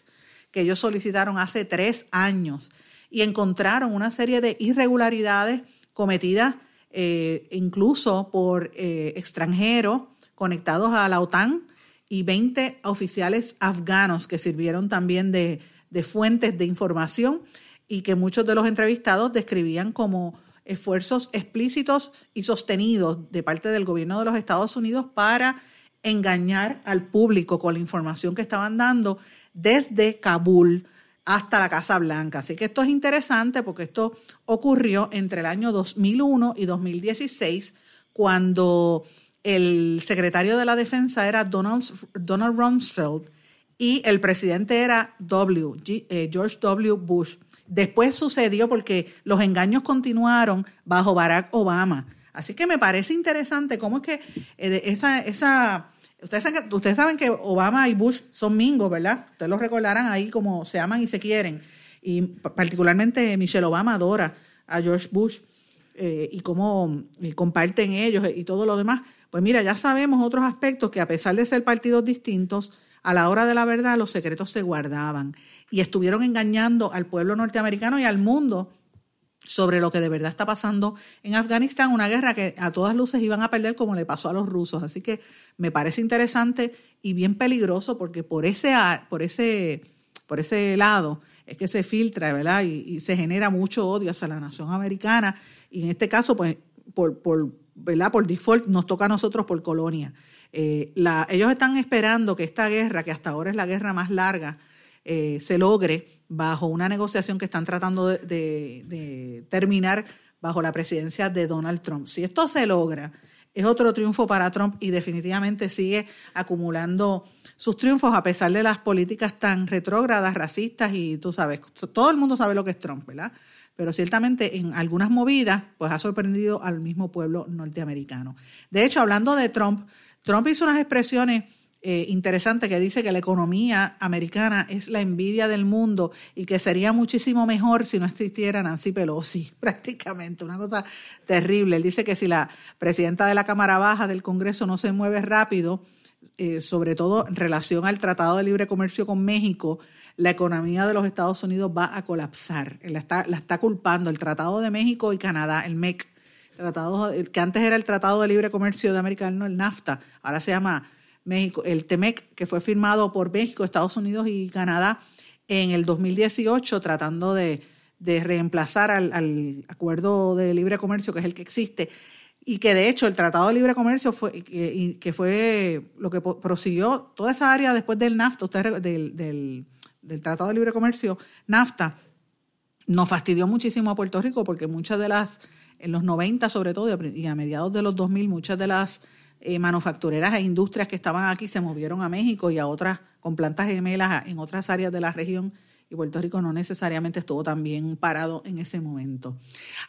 que ellos solicitaron hace tres años y encontraron una serie de irregularidades cometidas eh, incluso por eh, extranjeros conectados a la OTAN y 20 oficiales afganos que sirvieron también de, de fuentes de información y que muchos de los entrevistados describían como esfuerzos explícitos y sostenidos de parte del gobierno de los Estados Unidos para engañar al público con la información que estaban dando desde Kabul hasta la Casa Blanca. Así que esto es interesante porque esto ocurrió entre el año 2001 y 2016 cuando el secretario de la Defensa era Donald, Donald Rumsfeld y el presidente era w, eh, George W. Bush. Después sucedió porque los engaños continuaron bajo Barack Obama. Así que me parece interesante cómo es que eh, esa, esa ustedes, saben que, ustedes saben que Obama y Bush son mingos, ¿verdad? Ustedes los recordarán ahí como se aman y se quieren. Y particularmente Michelle Obama adora a George Bush eh, y cómo comparten ellos y todo lo demás. Pues mira, ya sabemos otros aspectos que a pesar de ser partidos distintos, a la hora de la verdad los secretos se guardaban y estuvieron engañando al pueblo norteamericano y al mundo sobre lo que de verdad está pasando en Afganistán, una guerra que a todas luces iban a perder como le pasó a los rusos. Así que me parece interesante y bien peligroso porque por ese, por ese, por ese lado es que se filtra, ¿verdad? Y, se genera mucho odio hacia la nación americana y en este caso, pues, por, por, ¿verdad? por default nos toca a nosotros por colonia. Eh, ellos están esperando que esta guerra, que hasta ahora es la guerra más larga, eh, se logre bajo una negociación que están tratando de, terminar bajo la presidencia de Donald Trump. Si esto se logra, es otro triunfo para Trump y definitivamente sigue acumulando sus triunfos a pesar de las políticas tan retrógradas, racistas y tú sabes, todo el mundo sabe lo que es Trump, ¿verdad? Pero ciertamente en algunas movidas, pues ha sorprendido al mismo pueblo norteamericano. De hecho, hablando de Trump, Trump hizo unas expresiones eh, interesante que dice que la economía americana es la envidia del mundo y que sería muchísimo mejor si no existiera Nancy Pelosi, prácticamente, una cosa terrible. Él dice que si la presidenta de la Cámara Baja del Congreso no se mueve rápido, eh, sobre todo en relación al Tratado de Libre Comercio con México, la economía de los Estados Unidos va a colapsar. La está, la está culpando el Tratado de México y Canadá, el MEC, tratado, que antes era el Tratado de Libre Comercio de América Norte, el NAFTA, ahora se llama México, el TEMEC, que fue firmado por México, Estados Unidos y Canadá en el 2018, tratando de, reemplazar al, acuerdo de libre comercio, que es el que existe, y que de hecho el Tratado de Libre Comercio fue, que, que fue lo que prosiguió toda esa área después del NAFTA, del, del, del Tratado de Libre Comercio, NAFTA, nos fastidió muchísimo a Puerto Rico porque muchas de las, en los 90 sobre todo y a mediados de los 2000, muchas de las eh, manufactureras e industrias que estaban aquí se movieron a México y a otras, con plantas gemelas en otras áreas de la región y Puerto Rico no necesariamente estuvo tan bien parado en ese momento.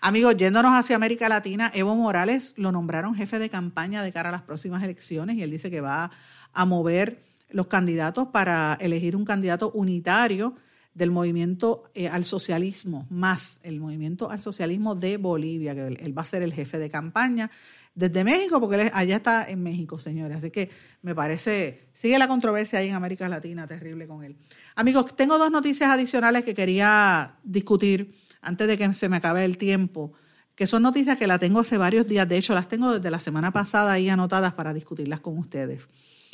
Amigos, yéndonos hacia América Latina, Evo Morales lo nombraron jefe de campaña de cara a las próximas elecciones y él dice que va a mover los candidatos para elegir un candidato unitario del movimiento eh, al socialismo, más el movimiento al socialismo de Bolivia, que él va a ser el jefe de campaña desde México, porque él allá está en México, señores. Así que me parece, sigue la controversia ahí en América Latina, terrible con él. Amigos, tengo dos noticias adicionales que quería discutir antes de que se me acabe el tiempo, que son noticias que las tengo hace varios días, de hecho las tengo desde la semana pasada ahí anotadas para discutirlas con ustedes.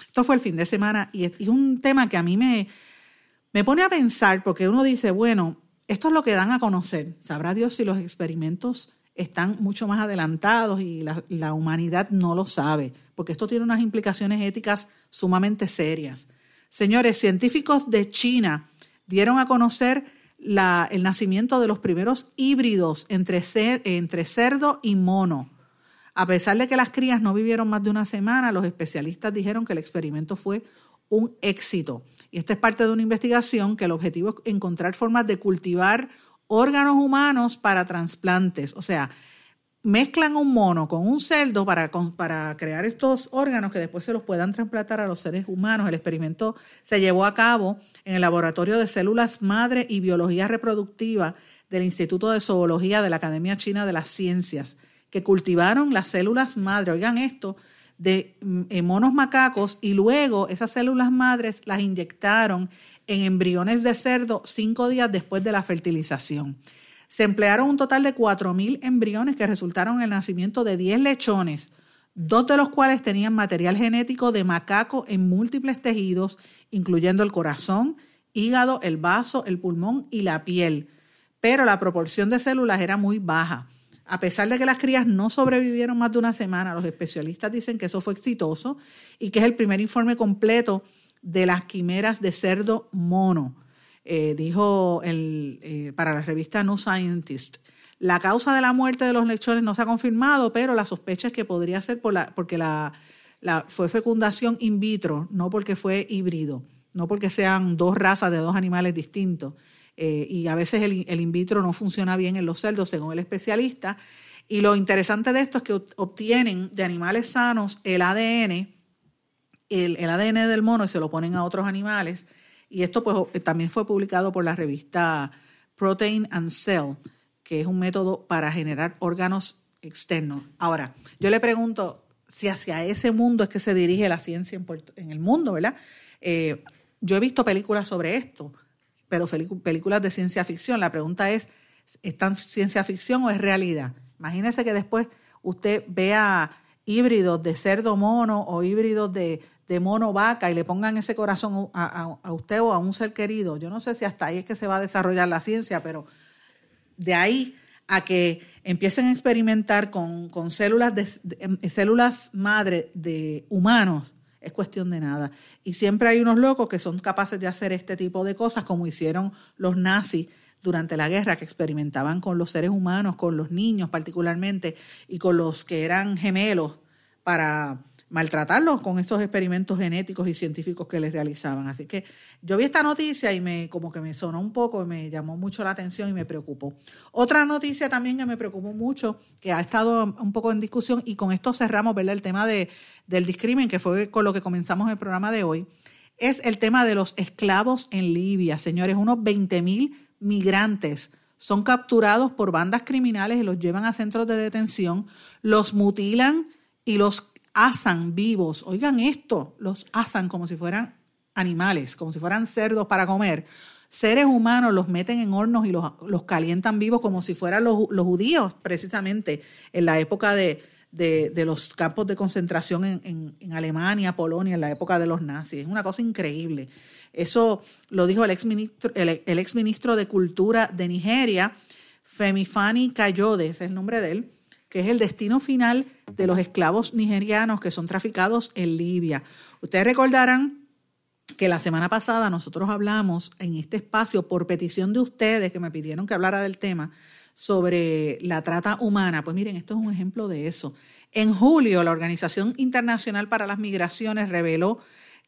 Esto fue el fin de semana y es un tema que a mí me, me pone a pensar, porque uno dice, bueno, esto es lo que dan a conocer. Sabrá Dios si los experimentos están mucho más adelantados y la, humanidad no lo sabe, porque esto tiene unas implicaciones éticas sumamente serias. Señores, científicos de China dieron a conocer el nacimiento de los primeros híbridos entre, entre cerdo y mono. A pesar de que las crías no vivieron más de una semana, los especialistas dijeron que el experimento fue un éxito. Y esta es parte de una investigación que el objetivo es encontrar formas de cultivar órganos humanos para trasplantes. O sea, mezclan un mono con un cerdo para, para crear estos órganos que después se los puedan trasplantar a los seres humanos. El experimento se llevó a cabo en el Laboratorio de Células Madre y Biología Reproductiva del Instituto de Zoología de la Academia China de las Ciencias, que cultivaron las células madre, oigan esto, de mm, monos macacos y luego esas células madres las inyectaron en embriones de cerdo cinco días después de la fertilización. Se emplearon un total de 4.000 embriones que resultaron en el nacimiento de 10 lechones, dos de los cuales tenían material genético de macaco en múltiples tejidos, incluyendo el corazón, hígado, el vaso, el pulmón y la piel. Pero la proporción de células era muy baja. A pesar de que las crías no sobrevivieron más de una semana, los especialistas dicen que eso fue exitoso y que es el primer informe completo de las quimeras de cerdo mono, eh, dijo el, eh, para la revista New Scientist. La causa de la muerte de los lechones no se ha confirmado, pero la sospecha es que podría ser por la, porque la, fue fecundación in vitro, no porque fue híbrido, no porque sean dos razas de dos animales distintos. Eh, y a veces el, in vitro no funciona bien en los cerdos, según el especialista. Y lo interesante de esto es que obtienen de animales sanos el ADN el, ADN del mono y se lo ponen a otros animales. Y esto pues eh, también fue publicado por la revista Protein and Cell, que es un método para generar órganos externos. Ahora, yo le pregunto si hacia ese mundo es que se dirige la ciencia en, el mundo, ¿verdad? Eh, yo he visto películas sobre esto, pero películas de ciencia ficción. La pregunta es, ¿es tan ciencia ficción o es realidad? Imagínese que después usted vea híbridos de cerdo mono o híbridos de, de mono vaca y le pongan ese corazón a, usted o a un ser querido. Yo no sé si hasta ahí es que se va a desarrollar la ciencia, pero de ahí a que empiecen a experimentar con, células, de, em, células madre de humanos, es cuestión de nada. Y siempre hay unos locos que son capaces de hacer este tipo de cosas, como hicieron los nazis durante la guerra, que experimentaban con los seres humanos, con los niños particularmente, y con los que eran gemelos para maltratarlos con estos experimentos genéticos y científicos que les realizaban. Así que yo vi esta noticia y me como que me sonó un poco, me llamó mucho la atención y me preocupó. Otra noticia también que me preocupó mucho, que ha estado un poco en discusión y con esto cerramos ¿verdad? el tema de, del discrimen, que fue con lo que comenzamos el programa de hoy, es el tema de los esclavos en Libia. Señores, unos 20 mil migrantes son capturados por bandas criminales y los llevan a centros de detención, los mutilan y los asan vivos. Oigan esto, los asan como si fueran animales, como si fueran cerdos para comer. Seres humanos los meten en hornos y los, los calientan vivos como si fueran los, los, judíos, precisamente en la época de, de, de los campos de concentración en, en, Alemania, Polonia, en la época de los nazis. Es una cosa increíble. Eso lo dijo el exministro, el, el de Cultura de Nigeria, Femifani Kayode, ese es el nombre de él que es el destino final de los esclavos nigerianos que son traficados en Libia. Ustedes recordarán que la semana pasada nosotros hablamos en este espacio por petición de ustedes que me pidieron que hablara del tema sobre la trata humana. Pues miren, esto es un ejemplo de eso. En julio, la Organización Internacional para las Migraciones reveló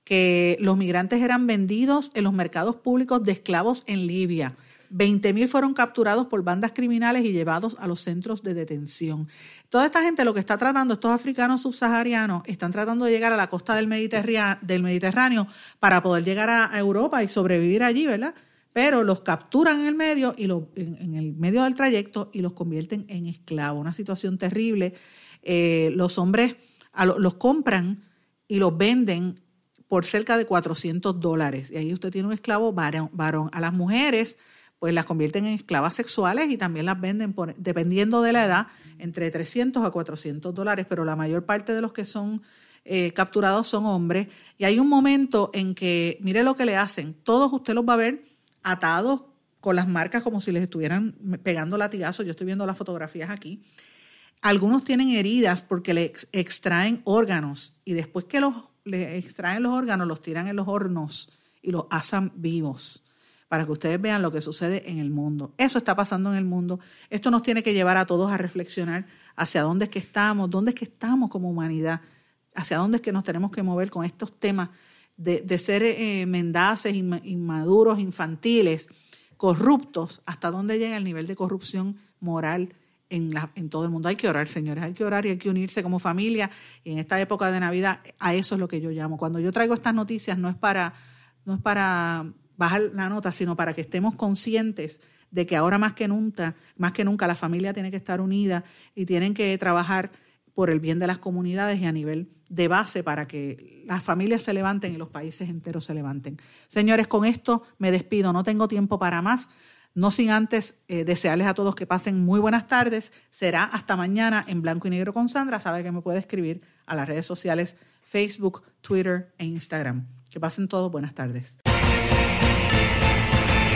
que los migrantes eran vendidos en los mercados públicos de esclavos en Libia. 20.000 fueron capturados por bandas criminales y llevados a los centros de detención. Toda esta gente lo que está tratando, estos africanos subsaharianos, están tratando de llegar a la costa del Mediterráneo, para poder llegar a Europa y sobrevivir allí, ¿verdad? Pero los capturan en el medio y en, el medio del trayecto y los convierten en esclavos. Una situación terrible. Eh, los hombres los compran y los venden por cerca de 400 dólares. Y ahí usted tiene un esclavo varón. A las mujeres pues las convierten en esclavas sexuales y también las venden, por, dependiendo de la edad, entre 300 a 400 dólares, pero la mayor parte de los que son eh, capturados son hombres. Y hay un momento en que, mire lo que le hacen, todos usted los va a ver atados con las marcas como si les estuvieran pegando latigazos, yo estoy viendo las fotografías aquí. Algunos tienen heridas porque le extraen órganos y después que los, le extraen los órganos los tiran en los hornos y los asan vivos para que ustedes vean lo que sucede en el mundo. Eso está pasando en el mundo. Esto nos tiene que llevar a todos a reflexionar hacia dónde es que estamos, dónde es que estamos como humanidad, hacia dónde es que nos tenemos que mover con estos temas de, de ser eh, mendaces, inmaduros, infantiles, corruptos, hasta dónde llega el nivel de corrupción moral en, en, todo el mundo. Hay que orar, señores, hay que orar y hay que unirse como familia. Y en esta época de Navidad, a eso es lo que yo llamo. Cuando yo traigo estas noticias, no es para, no es para bajar la nota, sino para que estemos conscientes de que ahora más que nunca, más que nunca la familia tiene que estar unida y tienen que trabajar por el bien de las comunidades y a nivel de base para que las familias se levanten y los países enteros se levanten. Señores, con esto me despido, no tengo tiempo para más. No sin antes eh, desearles a todos que pasen muy buenas tardes. Será hasta mañana en blanco y negro con Sandra. Sabe que me puede escribir a las redes sociales Facebook, Twitter e Instagram. Que pasen todos buenas tardes.